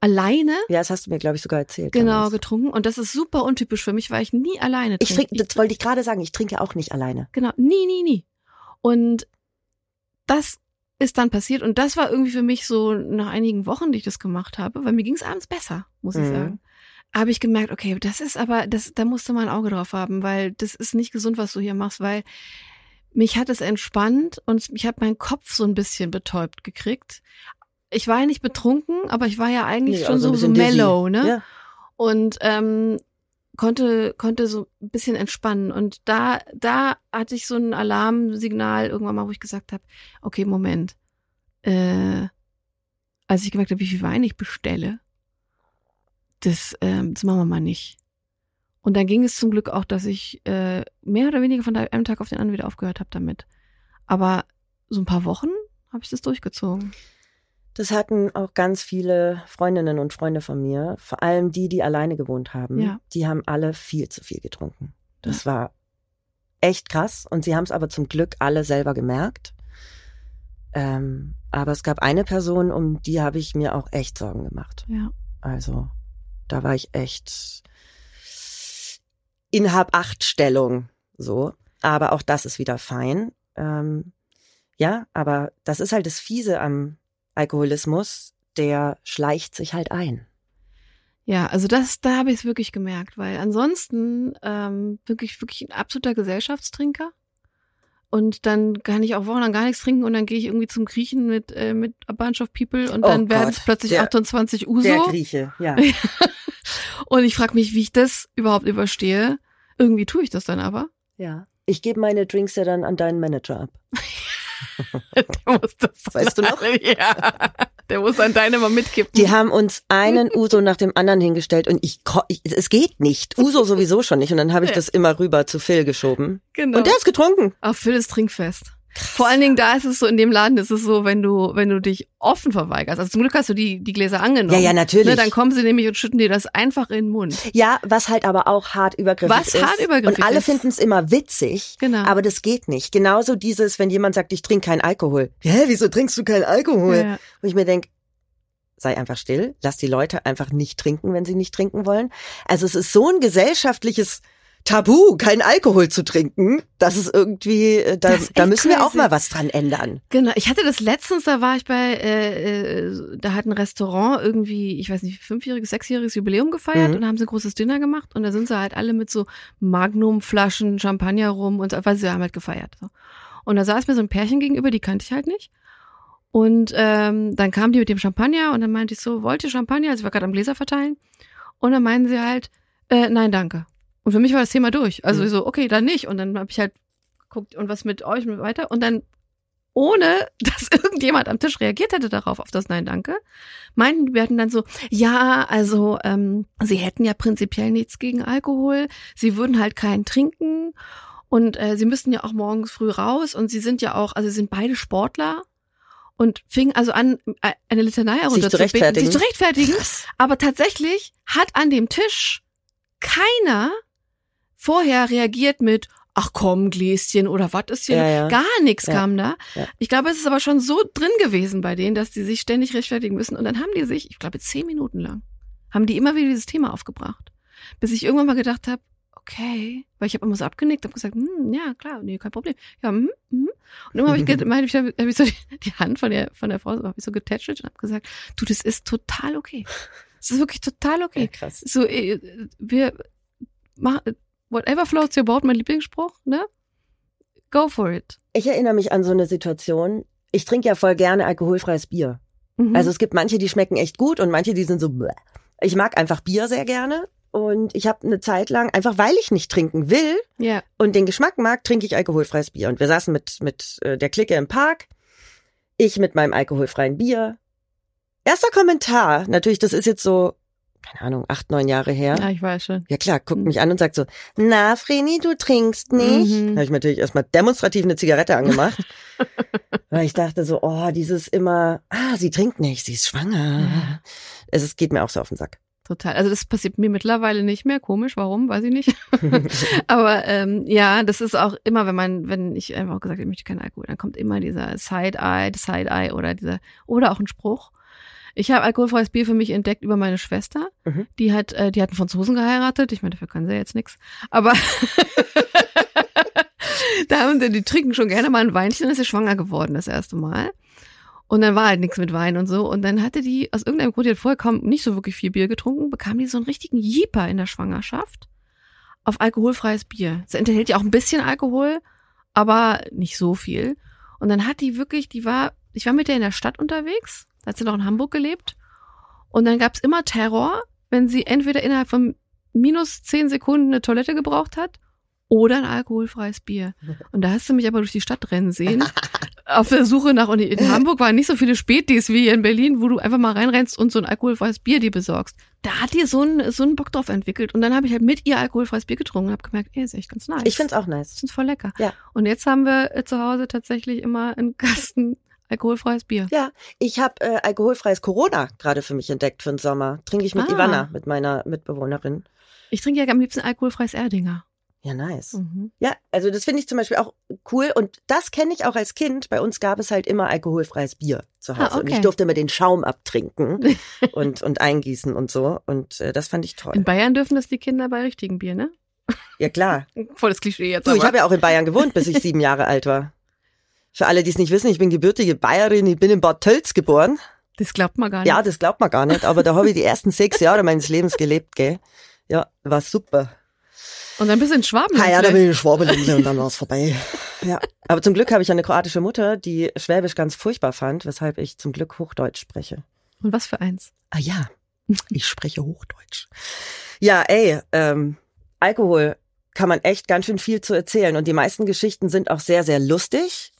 alleine. Ja, das hast du mir, glaube ich, sogar erzählt. Genau, damals. getrunken. Und das ist super untypisch für mich, weil ich nie alleine Ich trinke. trinke, das wollte ich gerade sagen, ich trinke auch nicht alleine. Genau, nie, nie, nie. Und das ist dann passiert und das war irgendwie für mich so nach einigen Wochen, die ich das gemacht habe, weil mir ging es abends besser, muss ich Mhm. sagen. Habe ich gemerkt, okay, das ist aber, das, da musst du mal ein Auge drauf haben, weil das ist nicht gesund, was du hier machst, weil mich hat es entspannt und ich habe meinen Kopf so ein bisschen betäubt gekriegt. Ich war ja nicht betrunken, aber ich war ja eigentlich Nee, schon also so, so mellow, ne? Ja. und ähm, konnte konnte so ein bisschen entspannen und da da hatte ich so ein Alarmsignal irgendwann mal, wo ich gesagt habe, okay, Moment, äh, als ich gemerkt habe, wie viel Wein ich bestelle, das ähm, das machen wir mal nicht. Und dann ging es zum Glück auch, dass ich äh, mehr oder weniger von einem Tag auf den anderen wieder aufgehört habe damit. Aber so ein paar Wochen habe ich das durchgezogen. Das hatten auch ganz viele Freundinnen und Freunde von mir, vor allem die, die alleine gewohnt haben. Ja. Die haben alle viel zu viel getrunken. Das war echt krass und sie haben es aber zum Glück alle selber gemerkt. Ähm, aber es gab eine Person, um die habe ich mir auch echt Sorgen gemacht. Ja. Also da war ich echt in Hab-Acht-Stellung so. Aber auch das ist wieder fein. Ähm, ja, aber das ist halt das Fiese am Alkoholismus, der schleicht sich halt ein. Ja, also das, da habe ich es wirklich gemerkt, weil ansonsten ähm, wirklich, wirklich ein absoluter Gesellschaftstrinker. Und dann kann ich auch wochenlang gar nichts trinken und dann gehe ich irgendwie zum Griechen mit, äh, mit a bunch of people und Oh dann werden es plötzlich der- 28 Der Uso. Grieche, ja. Und ich frage mich, wie ich das überhaupt überstehe. Irgendwie tue ich das dann aber. ja. Ich gebe meine Drinks ja dann an deinen Manager ab. Der muss das Weißt du noch? Ja. Der muss dann deine mal mitkippen. Die haben uns einen Uso nach dem anderen hingestellt und ich, ich es geht nicht. Uso sowieso schon nicht. Und dann habe ich Ja. das immer rüber zu Phil geschoben. genau. Und der ist getrunken. Auf Phyllis Trinkfest. Vor allen Dingen da ist es so, in dem Laden ist es so, wenn du, wenn du dich offen verweigerst. Also zum Glück hast du die, die Gläser angenommen. Ja, ja, natürlich. Ne, dann kommen sie nämlich und schütten dir das einfach in den Mund. Ja, was halt aber auch hart übergriffig Was ist. hart übergriffig Und alle finden es immer witzig. Genau. Aber das geht nicht. Genauso dieses, wenn jemand sagt, ich trinke keinen Alkohol. Hä, wieso trinkst du keinen Alkohol? Ja. Wo ich mir denk, sei einfach still, lass die Leute einfach nicht trinken, wenn sie nicht trinken wollen. Also es ist so ein gesellschaftliches Tabu, keinen Alkohol zu trinken. Das ist irgendwie, äh, da, ist da müssen wir auch crazy. mal was dran ändern. Genau, ich hatte das letztens, da war ich bei, äh, äh, da hat ein Restaurant irgendwie, ich weiß nicht, fünfjähriges, sechsjähriges Jubiläum gefeiert Mhm. und da haben sie ein großes Dinner gemacht und da sind sie halt alle mit so Magnumflaschen, Champagner rum und so, weil sie haben halt gefeiert. So. Und da saß mir so ein Pärchen gegenüber, die kannte ich halt nicht. Und ähm, dann kam die mit dem Champagner und dann meinte ich so, wollt ihr Champagner? Also ich war gerade am Gläser verteilen. Und dann meinen sie halt, äh, nein, danke. Und für mich war das Thema durch. Also Mhm. so, okay, dann nicht. Und dann habe ich halt geguckt, und was mit euch und weiter. Und dann, ohne dass irgendjemand am Tisch reagiert hätte darauf, auf das Nein, danke, meinten wir hatten dann so, ja, also ähm, sie hätten ja prinzipiell nichts gegen Alkohol, sie würden halt keinen trinken und äh, sie müssten ja auch morgens früh raus und sie sind ja auch, also sie sind beide Sportler und fingen also an, äh, eine Litanei Sich zu rechtfertigen. sich zu rechtfertigen. Aber tatsächlich hat an dem Tisch keiner vorher reagiert mit, ach komm, Gläschen oder was ist hier? Ja, ja. Gar nichts Ja. kam da. Ja. Ich glaube, es ist aber schon so drin gewesen bei denen, dass die sich ständig rechtfertigen müssen. Und dann haben die sich, ich glaube, zehn Minuten lang, haben die immer wieder dieses Thema aufgebracht. Bis ich irgendwann mal gedacht habe, okay, weil ich habe immer so abgenickt, habe gesagt, hm, ja, klar, nee, kein Problem. Ja, hm, hm. Und irgendwann habe ich, meine ich, hab, hab ich so die, die Hand von der, von der Frau so, hab ich so getätschelt und habe gesagt, du, das ist total okay. Das ist wirklich total okay. krass. So, äh, wir machen, whatever floats your boat, mein Lieblingsspruch, ne? Go for it. Ich erinnere mich an so eine Situation. Ich trinke ja voll gerne alkoholfreies Bier. Mhm. Also es gibt manche, die schmecken echt gut und manche, die sind so. Bläh. Ich mag einfach Bier sehr gerne und ich habe eine Zeit lang einfach, weil ich nicht trinken will ja, und den Geschmack mag, trinke ich alkoholfreies Bier. Und wir saßen mit mit äh, der Clique im Park, ich mit meinem alkoholfreien Bier. Erster Kommentar, natürlich, das ist jetzt so, keine Ahnung, acht neun Jahre her. ja, ich weiß schon. Ja klar, guckt mich an und sagt so, na Vreni, du trinkst nicht. Mhm. Da habe ich mir natürlich erstmal demonstrativ eine Zigarette angemacht. weil ich dachte so, oh, dieses immer, ah, sie trinkt nicht, sie ist schwanger. Ja. Es ist, geht mir auch so auf den Sack. Total. Also das passiert mir mittlerweile nicht mehr. Komisch, warum? Weiß ich nicht. Aber ähm, ja, das ist auch immer, wenn man, wenn ich einfach gesagt ich möchte keinen Alkohol, dann kommt immer dieser Side-Eye, Side-Eye oder dieser, oder auch ein Spruch. Ich habe alkoholfreies Bier für mich entdeckt über meine Schwester. Mhm. Die hat, äh, die hat einen Franzosen geheiratet. Ich meine, dafür kann sie ja jetzt nix. Aber da haben die, die trinken schon gerne mal ein Weinchen, dann ist sie schwanger geworden das erste Mal. Und dann war halt nichts mit Wein und so. Und dann hatte die, aus irgendeinem Grund, die hat vorher kaum nicht so wirklich viel Bier getrunken, bekam die so einen richtigen Jeeper in der Schwangerschaft auf alkoholfreies Bier. Es enthält ja auch ein bisschen Alkohol, aber nicht so viel. Und dann hat die wirklich, die war, ich war mit der in der Stadt unterwegs, da hat sie noch in Hamburg gelebt. Und dann gab's immer Terror, wenn sie entweder innerhalb von minus zehn Sekunden eine Toilette gebraucht hat oder ein alkoholfreies Bier. Und da hast du mich aber durch die Stadt rennen sehen. Auf der Suche nach, und in Hamburg waren nicht so viele Spätis wie hier in Berlin, wo du einfach mal reinrennst und so ein alkoholfreies Bier dir besorgst. Da hat die so einen, so einen Bock drauf entwickelt. Und dann habe ich halt mit ihr alkoholfreies Bier getrunken und habe gemerkt, ey, ist echt ganz nice. Ich find's auch nice. Ich find's voll lecker. Ja. Und jetzt haben wir äh, zu Hause tatsächlich immer einen Kasten alkoholfreies Bier. Ja, ich habe äh, alkoholfreies Corona gerade für mich entdeckt für den Sommer. Trinke ich mit Ah. Ivana, mit meiner Mitbewohnerin. Ich trinke ja am liebsten alkoholfreies Erdinger. Ja, nice. Mhm. Ja, also das finde ich zum Beispiel auch cool und das kenne ich auch als Kind. Bei uns gab es halt immer alkoholfreies Bier zu Hause Ah, und ich okay. durfte immer den Schaum abtrinken und, und eingießen und so und äh, das fand ich toll. In Bayern dürfen das die Kinder bei richtigen Bier, ne? Ja, klar. Volles Klischee jetzt. Du, ich aber. habe ja auch in Bayern gewohnt, bis ich sieben Jahre alt war. Für alle, die es nicht wissen, ich bin gebürtige Bayerin, ich bin in Bad Tölz geboren. das glaubt man gar nicht. Ja, das glaubt man gar nicht, aber da habe ich die ersten sechs Jahre meines Lebens gelebt, gell. Ja, war super. Und dann bist du in Schwaben. Ah ja, da bin ich in Schwabelinse und dann war's vorbei. Ja, aber zum Glück habe ich eine kroatische Mutter, die Schwäbisch ganz furchtbar fand, weshalb ich zum Glück Hochdeutsch spreche. Und was für eins? Ah ja, ich spreche Hochdeutsch. Ja, ey, ähm, Alkohol kann man echt ganz schön viel zu erzählen und die meisten Geschichten sind auch sehr, sehr lustig.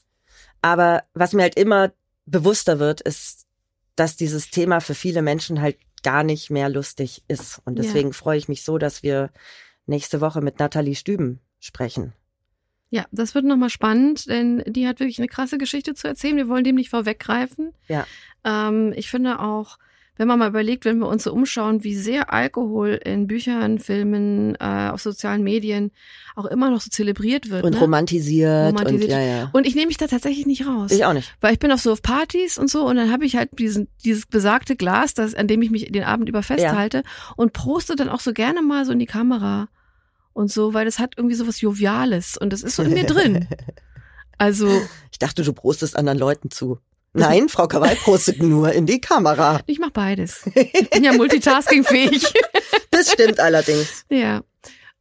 Aber was mir halt immer bewusster wird, ist, dass dieses Thema für viele Menschen halt gar nicht mehr lustig ist. Und Ja. deswegen freue ich mich so, dass wir nächste Woche mit Nathalie Stüben sprechen. Ja, das wird nochmal spannend, denn die hat wirklich eine krasse Geschichte zu erzählen. Wir wollen dem nicht vorweggreifen. Ja. Ähm, ich finde auch, wenn man mal überlegt, wenn wir uns so umschauen, wie sehr Alkohol in Büchern, Filmen, äh, auf sozialen Medien auch immer noch so zelebriert wird. Und ne? romantisiert, Romantisiert. und ja, ja. Und ich nehme mich da tatsächlich nicht raus. ich auch nicht. Weil ich bin auf so auf Partys und so und dann habe ich halt diesen, dieses besagte Glas, das, an dem ich mich den Abend über festhalte und proste dann auch so gerne mal so in die Kamera und so, weil das hat irgendwie so was Joviales und das ist so in mir drin. Also Ich dachte, du prostest anderen Leuten zu. Nein, Frau Kawai prostet nur in die Kamera. ich mache beides. Ich bin ja multitaskingfähig. Das stimmt allerdings. ja.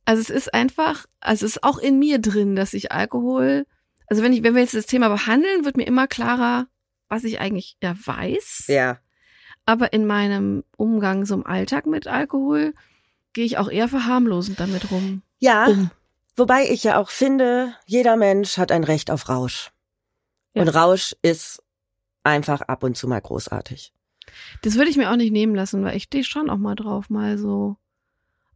Also es ist einfach, also es ist auch in mir drin, dass ich Alkohol, also wenn ich, wenn wir jetzt das Thema behandeln, wird mir immer klarer, was ich eigentlich ja weiß. Ja. Aber in meinem Umgang so im Alltag mit Alkohol gehe ich auch eher verharmlosend damit rum. Ja, Um. wobei ich ja auch finde, jeder Mensch hat ein Recht auf Rausch. Ja. Und Rausch ist einfach ab und zu mal großartig. Das würde ich mir auch nicht nehmen lassen, weil ich stehe schon auch mal drauf, mal so,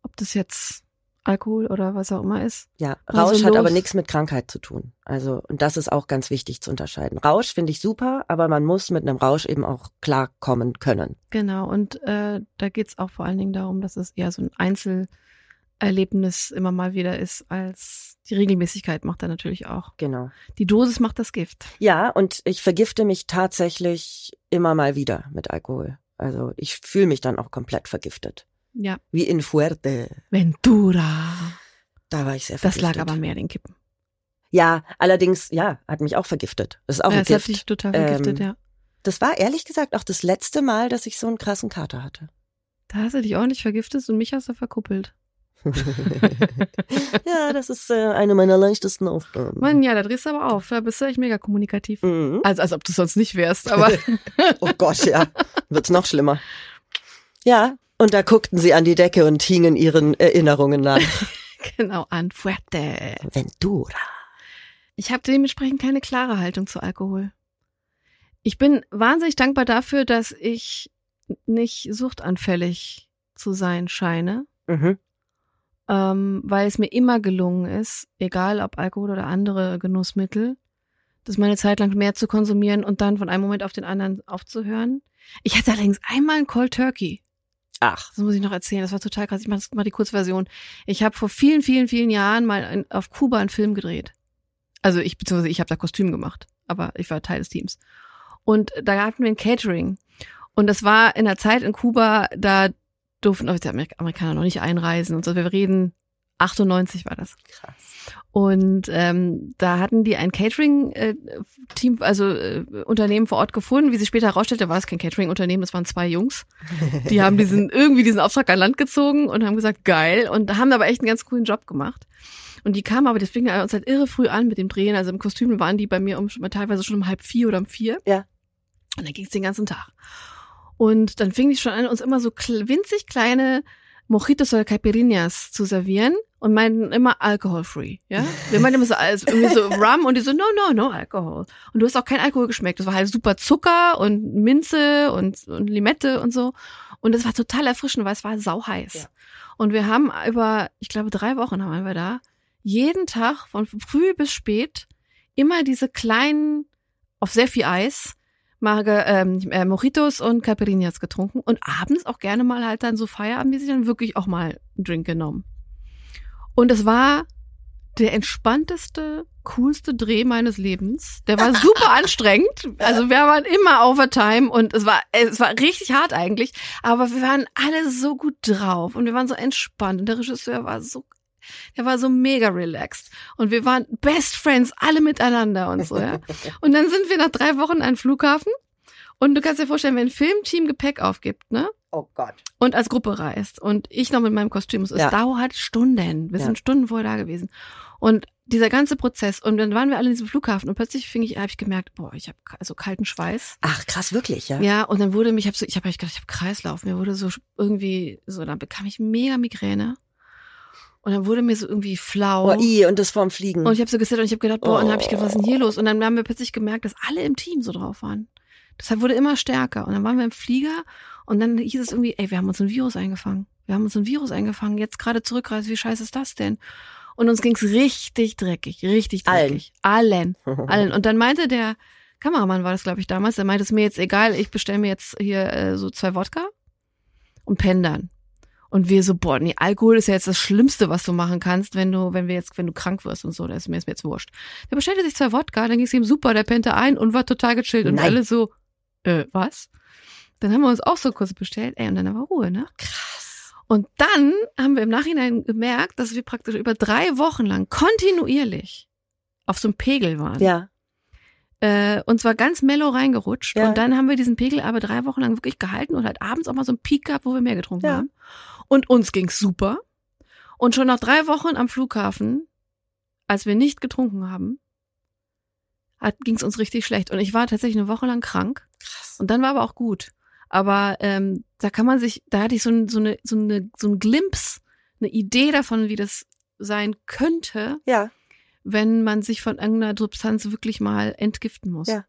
ob das jetzt Alkohol oder was auch immer ist. Ja, Mal so Rausch hat aber nichts mit Krankheit zu tun. Also, und das ist auch ganz wichtig zu unterscheiden. Rausch finde ich super, aber man muss mit einem Rausch eben auch klarkommen können. Genau, und äh, da geht's auch vor allen Dingen darum, dass es eher so ein Einzelerlebnis immer mal wieder ist, als die Regelmäßigkeit macht er natürlich auch. Genau. Die Dosis macht das Gift. Ja, und ich vergifte mich tatsächlich immer mal wieder mit Alkohol. Also ich fühle mich dann auch komplett vergiftet. Ja. Wie in Fuerte. Ventura. Da war ich sehr Das vergiftet. lag aber mehr den Kippen. Ja, allerdings, ja, hat mich auch vergiftet. Das ist auch ja, ein das hat Gift. dich total vergiftet, Ähm, ja. Das war ehrlich gesagt auch das letzte Mal, dass ich so einen krassen Kater hatte. Da hast du dich ordentlich vergiftet und mich hast du verkuppelt. ja, das ist äh, eine meiner leichtesten Aufgaben. Mann, ja, da drehst du aber auf. Da bist du echt mega kommunikativ. Mhm. Also, als ob du sonst nicht wärst, aber Oh Gott, ja. Wird's noch schlimmer. Ja, und da guckten sie an die Decke und hingen ihren Erinnerungen nach. genau, an Fuerte. Ventura. Ich habe dementsprechend keine klare Haltung zu Alkohol. Ich bin wahnsinnig dankbar dafür, dass ich nicht suchtanfällig zu sein scheine, Mhm. Ähm, weil es mir immer gelungen ist, egal ob Alkohol oder andere Genussmittel, das meine Zeit lang mehr zu konsumieren und dann von einem Moment auf den anderen aufzuhören. Ich hatte allerdings einmal einen Cold Turkey. Ach, Das muss ich noch erzählen. Das war total krass. Ich mache mach die Kurzversion. Ich habe vor vielen, vielen, vielen Jahren mal ein, auf Kuba einen Film gedreht. Also ich, beziehungsweise ich habe da Kostüm gemacht, aber ich war Teil des Teams. Und da hatten wir ein Catering. Und das war in der Zeit in Kuba, da durften die Amerikaner noch nicht einreisen und so. Wir reden 98 war das. Krass. Und ähm, da hatten die ein Catering-Team, also äh, Unternehmen vor Ort gefunden. Wie sich später herausstellte, war es kein Catering-Unternehmen, das waren zwei Jungs. Die haben diesen irgendwie diesen Auftrag an Land gezogen und haben gesagt, geil. Und haben aber echt einen ganz coolen Job gemacht. Und die kamen aber, das fing uns halt irre früh an mit dem Drehen. Also im Kostüm waren die bei mir um teilweise schon um halb vier oder um vier. Ja. Und dann ging es den ganzen Tag. Und dann fing die schon an, uns immer so winzig kleine Mojitos oder Caipirinhas zu servieren und meinten immer alcohol-free, ja? Wir meinten immer so, also irgendwie so Rum und die so, no, no, no Alkohol. Und du hast auch kein Alkohol geschmeckt. Das war halt super Zucker und Minze und, und Limette und so. Und das war total erfrischend, weil es war sauheiß. Ja. Und wir haben über, ich glaube, drei Wochen haben wir da, jeden Tag von früh bis spät immer diese kleinen, auf sehr viel Eis, Marge, ähm, äh, Mojitos und Caipirinhas getrunken und abends auch gerne mal halt dann so feierabendmäßig dann wirklich auch mal einen Drink genommen. Und es war der entspannteste, coolste Dreh meines Lebens. Der war super anstrengend. Also wir waren immer Overtime und es war, es war richtig hart eigentlich. Aber wir waren alle so gut drauf und wir waren so entspannt und der Regisseur war so der war so mega relaxed. Und wir waren Best Friends, alle miteinander und so, ja. Und dann sind wir nach drei Wochen an Flughafen. Und du kannst dir vorstellen, wenn ein Filmteam Gepäck aufgibt, ne? Oh Gott. Und als Gruppe reist. Und ich noch mit meinem Kostüm. Es ja. dauert Stunden. Wir ja. sind Stunden vorher da gewesen. Und dieser ganze Prozess und dann waren wir alle in diesem Flughafen und plötzlich fing ich, habe ich gemerkt, boah, ich habe also kalten Schweiß. Ach krass, wirklich, ja. Ja, und dann wurde mich, ich habe so, ich habe gedacht, ich habe Kreislauf, mir wurde so irgendwie so, dann bekam ich mega Migräne und dann wurde mir so irgendwie flau. Oh, i, und das vorm Fliegen. Und ich habe so gesessen und ich habe gedacht, boah, oh. und dann habe ich gedacht, was ist denn hier los? Und dann haben wir plötzlich gemerkt, dass alle im Team so drauf waren. Deshalb wurde immer stärker. Und dann waren wir im Flieger und dann hieß es irgendwie, ey, wir haben uns ein Virus eingefangen. Wir haben uns ein Virus eingefangen. Jetzt gerade zurückreisen, wie scheiße ist das denn? Und uns ging's richtig dreckig, richtig dreckig. Allen. Allen. Allen. Und dann meinte der Kameramann, war das glaube ich damals, der meinte, es mir jetzt egal, ich bestelle mir jetzt hier äh, so zwei Wodka und pendern. Und wir so, boah, nee, Alkohol ist ja jetzt das Schlimmste, was du machen kannst, wenn du, wenn wir jetzt, wenn du krank wirst und so, das ist mir jetzt wurscht. Der bestellte sich zwei Wodka, dann ging es ihm super, der pennte ein und war total gechillt und alle so, äh, was? Dann haben wir uns auch so kurz bestellt, ey, und dann war Ruhe, ne? Krass. Und dann haben wir im Nachhinein gemerkt, dass wir praktisch über drei Wochen lang kontinuierlich auf so einem Pegel waren. Ja. Äh, und zwar ganz mellow reingerutscht. Ja. Und dann haben wir diesen Pegel aber drei Wochen lang wirklich gehalten und halt abends auch mal so einen Peak gehabt, wo wir mehr getrunken ja. haben. Und uns ging's super. Und schon nach drei Wochen am Flughafen, als wir nicht getrunken haben, ging es uns richtig schlecht. Und ich war tatsächlich eine Woche lang krank. Krass. Und dann war aber auch gut. Aber ähm, da kann man sich, da hatte ich so, ein, so, eine, so, eine, so ein Glimpse, eine Idee davon, wie das sein könnte, ja. Wenn man sich von irgendeiner Substanz wirklich mal entgiften muss. Ja.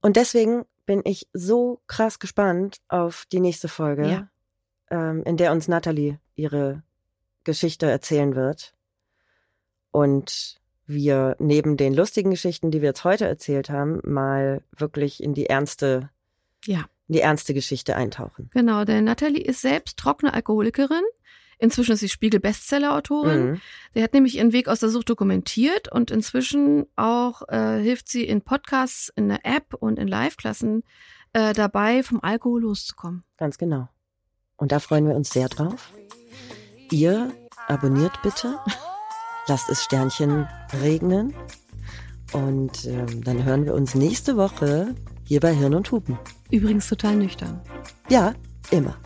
Und deswegen bin ich so krass gespannt auf die nächste Folge. Ja ähm, in der uns Natalie ihre Geschichte erzählen wird. Und wir neben den lustigen Geschichten, die wir jetzt heute erzählt haben, mal wirklich in die ernste, ja. in die ernste Geschichte eintauchen. Genau, denn Natalie ist selbst trockene Alkoholikerin. Inzwischen ist sie Spiegel-Bestseller-Autorin. Mhm. Sie hat nämlich ihren Weg aus der Sucht dokumentiert und inzwischen auch äh, hilft sie in Podcasts, in der App und in Live-Klassen äh, dabei, vom Alkohol loszukommen. Ganz genau. Und da freuen wir uns sehr drauf. Ihr abonniert bitte, lasst es Sternchen regnen und ähm, dann hören wir uns nächste Woche hier bei Hirn und Hupen. Übrigens total nüchtern. Ja, immer.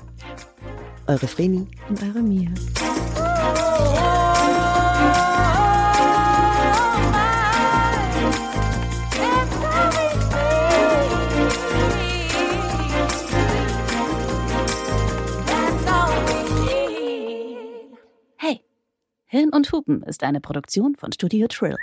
Eure Vreni und eure Mia. Hirn und Hupen ist eine Produktion von Studio Trill.